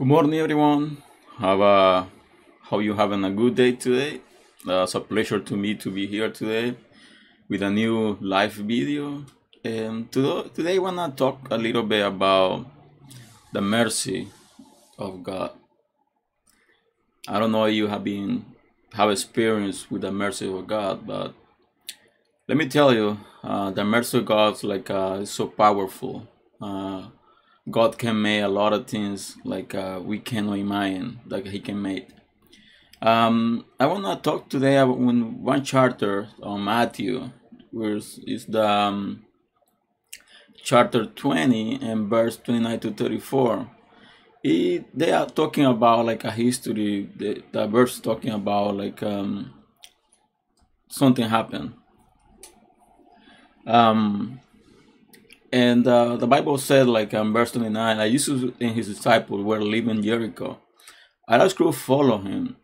Good morning, everyone. Have a how you having a good day today? Uh, it's a pleasure to me to be here today with a new live video. And today, today I wanna talk a little bit about the mercy of God. I don't know if you have been have experience with the mercy of God, but let me tell you, uh, the mercy of God is like uh, so powerful. Uh, God can make a lot of things like uh, we cannot imagine that He can make. Um, I want to talk today about one, chapter on Matthew, which is the um, chapter 20 and verse 29 to 34. It, they are talking about like a history. The, the verse talking about like um, something happened. Um, and uh, the Bible said, like in verse 29, that Jesus and his disciples were leaving Jericho. And us crew follow him.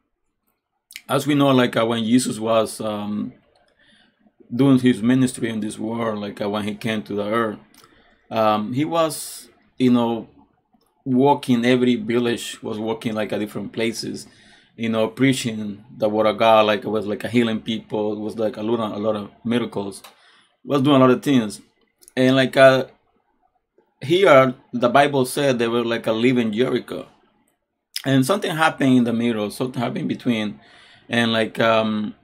As we know, like uh, when Jesus was um, doing his ministry in this world, like uh, when he came to the earth, um, he was, you know, walking every village, was walking like at different places, you know, preaching the word of God, like it was like a healing people, it was like a lot, of, a lot of miracles, was doing a lot of things and like uh here the bible said they were like a living jericho. And something happened in the middle something happened between. And like um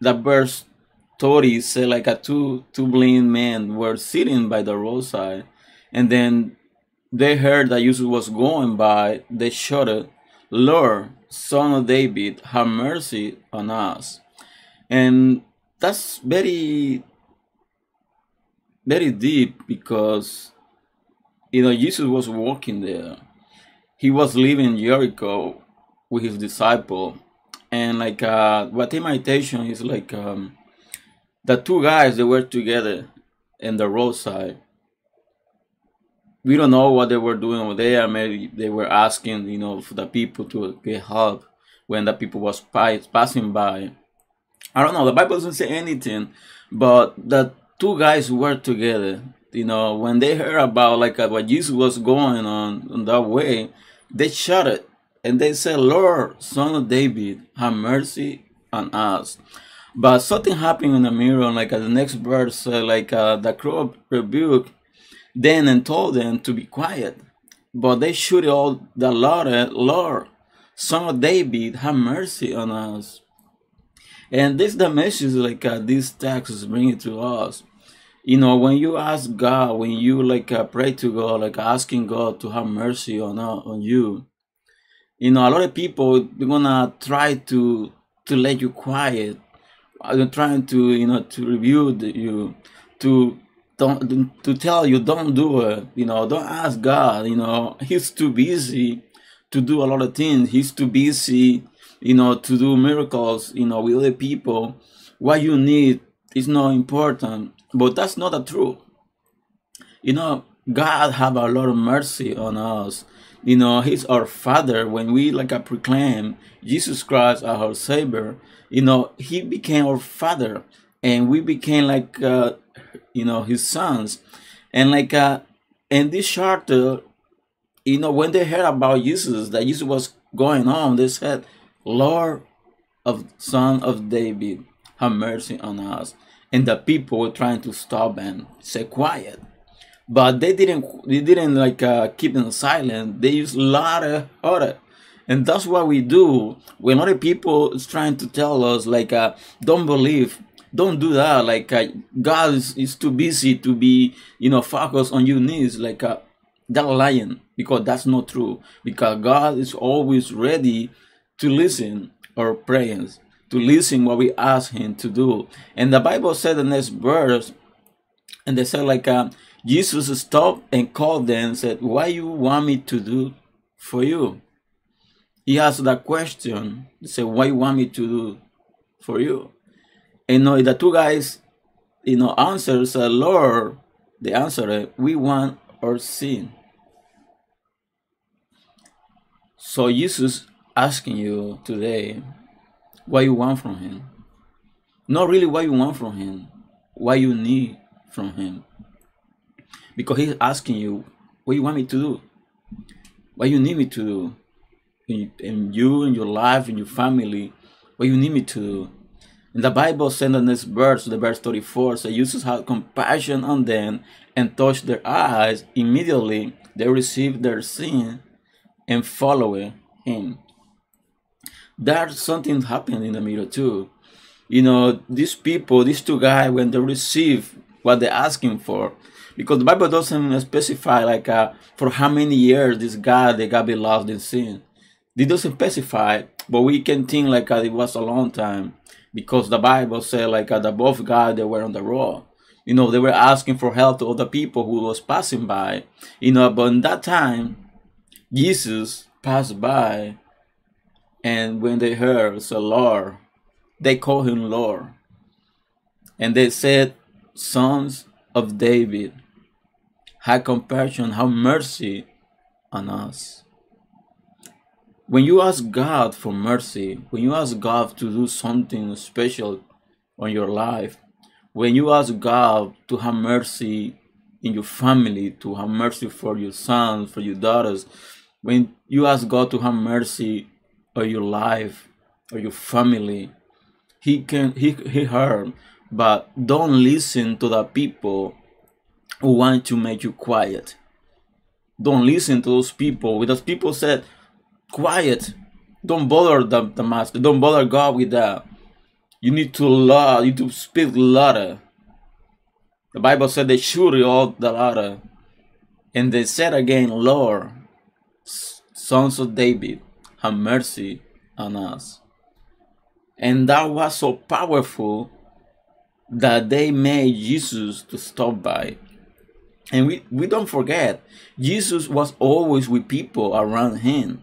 the verse 30 said like a two two blind men were sitting by the roadside. And then they heard that jesus was going by. They shouted lord son of david have mercy on us. And that's very very deep because you know Jesus was walking there. He was leaving Jericho with his disciple, and like uh, what imitation is like um, the two guys they were together in the roadside. We don't know what they were doing over there. Maybe they were asking, you know, for the people to get help when the people was passing by. I don't know. The Bible doesn't say anything, but the two guys work together. You know, when they heard about like uh, what Jesus was going on in that way, they shouted and they said, "Lord, Son of David, have mercy on us." But something happened in the mirror, like uh, the next verse, uh, like uh, the crow rebuked them and told them to be quiet. But they shouted all the Lord, Lord, Son of David, have mercy on us. And this is the message like uh, this text is bringing to us you know when you ask god when you like uh, pray to god like asking god to have mercy on uh, on you you know a lot of people they're gonna try to to let you quiet. They're trying to you know to review the, you to don't to tell you don't do it you know don't ask god you know. He's too busy to do a lot of things. He's too busy you know to do miracles you know with other people. What you need is not important but that's not the truth. You know, God have a lot of mercy on us. You know, He's our Father. When we like I proclaim Jesus Christ as our Savior, you know, He became our Father, and we became like uh, you know His sons. And like uh, in this charter, you know, when they heard about Jesus, that Jesus was going on, they said, "Lord of Son of David, have mercy on us." And the people were trying to stop and say quiet. But they didn't they didn't like uh, keep them silent. They used a lot of order and that's what we do when other people is trying to tell us like uh, don't believe don't do that. Like uh, god is, is too busy to be you know focused on your needs. Like uh, that lying because that's not true. Because god is always ready to listen our prayers to listen what we ask him to do. And the Bible said the next verse, and they said like uh, Jesus stopped and called them and said, "What you want me to do for you?" He asked that question. He said, "What you want me to do for you?" And you know, the two guys, you know, answered, said, "Lord," they answered, "We want our sin." So Jesus asking you today, what you want from him. Not really what you want from him, what you need from him. Because he's asking you, what you want me to do? What you need me to do? in, in you, in your life, in your family, what you need me to do. And the Bible said in this verse, the verse 34, so Jesus had compassion on them and touched their eyes. Immediately they received their sin and followed him. There's something happened in the middle too. You know, these people, these two guys, when they receive what they're asking for, because the Bible doesn't specify like uh, for how many years this guy they got be lost in sin. It doesn't specify, but we can think like uh, it was a long time because the Bible said like uh, the both guys they were on the road. You know, they were asking for help to other people who was passing by. You know, but in that time, Jesus passed by, and when they heard Lord, they called him Lord, and they said, "Sons of David, have compassion, have mercy on us." when you ask God for mercy, when you ask God to do something special on your life, when you ask God to have mercy in your family, to have mercy for your sons, for your daughters, when you ask God to have mercy on your life or your family, He can He He heard, but don't listen to the people who want to make you quiet. Don't listen to those people because people said quiet. Don't bother the, the master. Don't bother God with that. You need to love. You need to speak louder. The Bible said they shoot all the louder. And they said again, Lord, sons of David, have mercy on us. And that was so powerful that they made Jesus to stop by. And we, we don't forget, Jesus was always with people around him.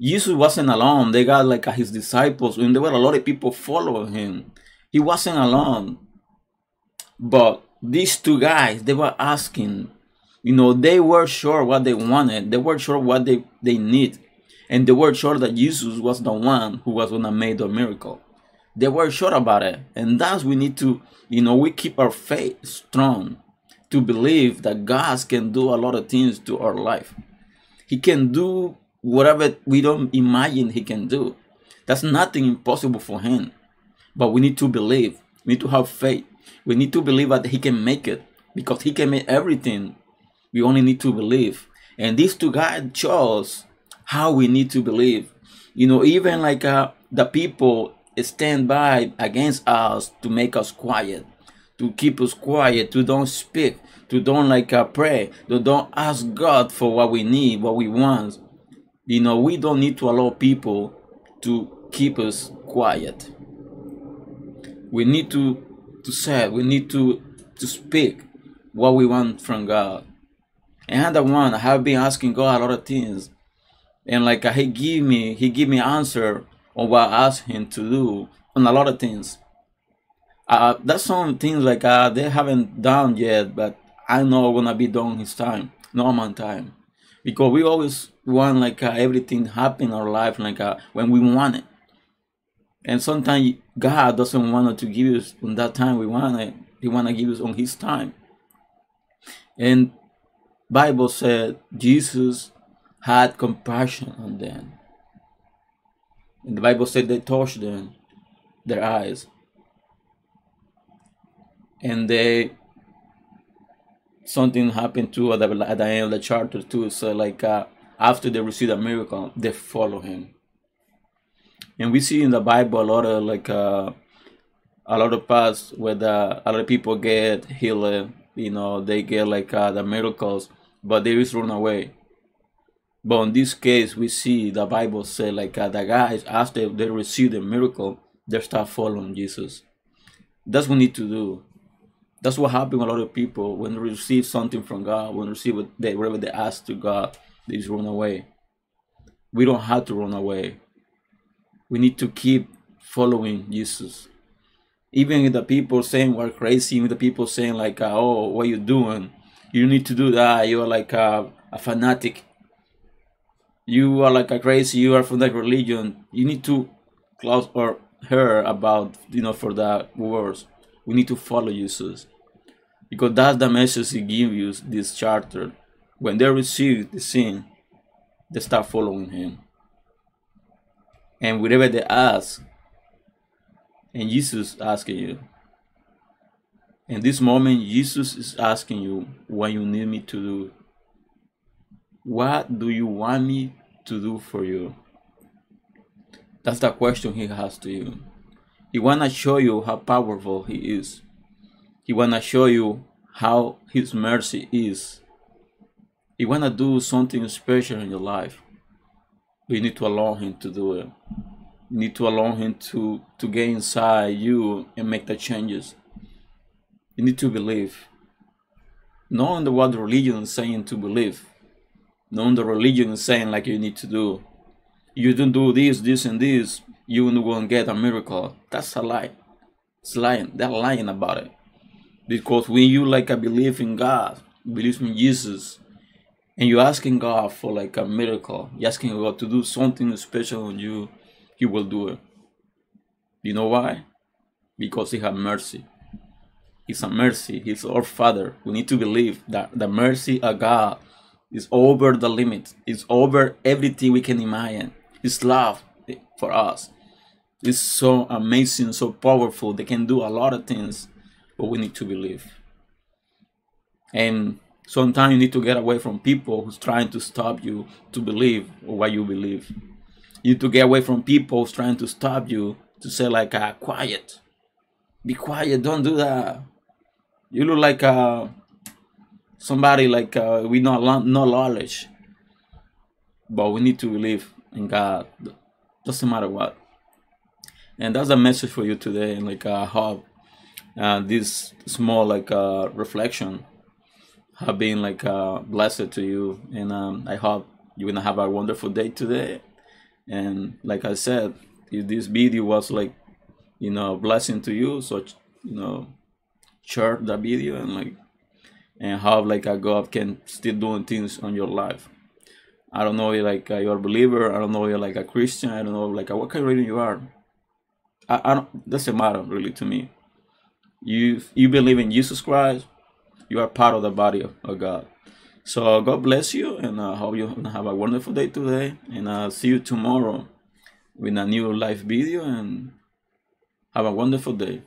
Jesus wasn't alone. They got like his disciples, and there were a lot of people following him. He wasn't alone. But these two guys, they were asking, you know, they were sure what they wanted. They were sure what they, they need. And they were sure that Jesus was the one who was gonna make the miracle. They were sure about it. And thus we need to, you know, we keep our faith strong to believe that God can do a lot of things to our life. He can do whatever we don't imagine he can do. That's nothing impossible for him. But we need to believe. We need to have faith. We need to believe that he can make it because he can make everything. We only need to believe. And these two guys chose how we need to believe. You know, even like uh, the people stand by against us to make us quiet, to keep us quiet, to don't speak, to don't like uh, pray, to don't ask God for what we need, what we want. You know, we don't need to allow people to keep us quiet. We need to to say, we need to to speak what we want from God. And the one I have been asking God a lot of things, and like He give me, He give me answer on what I asked Him to do on a lot of things. Uh, that's some things like uh, they haven't done yet, but I know gonna be done His time, normal time. Because we always want like uh, everything happen in our life like uh, when we want it. And sometimes god doesn't want to give us on that time we want it. He want to give us on his time. And bible said jesus had compassion on them and the bible said they touched them their eyes and they something happened to at the, at the end of the chapter too. So like uh, after they receive a miracle, they follow him. And we see in the Bible a lot of like uh, a lot of parts where the, a lot of people get healed. You know, they get like uh, the miracles, but they just run away. But in this case, we see the Bible say like uh, the guys after they receive the miracle, they start following Jesus. That's what we need to do. That's what happened with a lot of people when they receive something from God, when they receive what they, whatever they ask to God, they just run away. We don't have to run away. We need to keep following Jesus. Even if the people saying we're crazy, even the people saying like, uh, "Oh, what you doing? You need to do that. You're like a, a fanatic. You are like a crazy. You are from that religion. You need to close or hear about you know for that words we need to follow Jesus. Because that's the message he gives you this charter. When they receive the sin, they start following him. and whatever they ask, and Jesus asking you. In this moment, Jesus is asking you what you need me to do. What do you want me to do for you? That's the question he has to you. He wanna show you how powerful he is. He wanna show you how his mercy is. He wanna do something special in your life. But you need to allow him to do it. You need to allow him to, to get inside you and make the changes. You need to believe. Not what the religion is saying to believe. Not the religion is saying like you need to do you don't do this, this, and this, you won't get a miracle. That's a lie. It's lying. They're lying about it. Because when you like a believe in God, believe in Jesus, and you're asking God for like a miracle, you're asking God to do something special on you, He will do it. You know why? Because He has mercy. He's a mercy. He's our Father. We need to believe that the mercy of God is over the limit. It's over everything we can imagine. It's love for us It's so amazing, so powerful. They can do a lot of things, but we need to believe. And sometimes you need to get away from people who's trying to stop you to believe what you believe. You need to get away from people who's trying to stop you to say like, uh, quiet, be quiet, don't do that. You look like uh, somebody like uh, we not no knowledge, but we need to believe in God, doesn't matter what. And that's a message for you today. And like I hope uh, this small like uh, reflection have been like uh, blessed to you. And um, I hope you're gonna have a wonderful day today. And like I said, if this video was like you know blessing to you, so you know share the video and like and how like a God can still doing things on your life. I don't know like you're a believer. I don't know you're like a Christian. I don't know like what kind of religion you are. I, I don't doesn't matter really to me. You you believe in Jesus Christ, you are part of the body of, of God. So God bless you, and I hope you have a wonderful day today. And I'll see you tomorrow with a new live video. And have a wonderful day.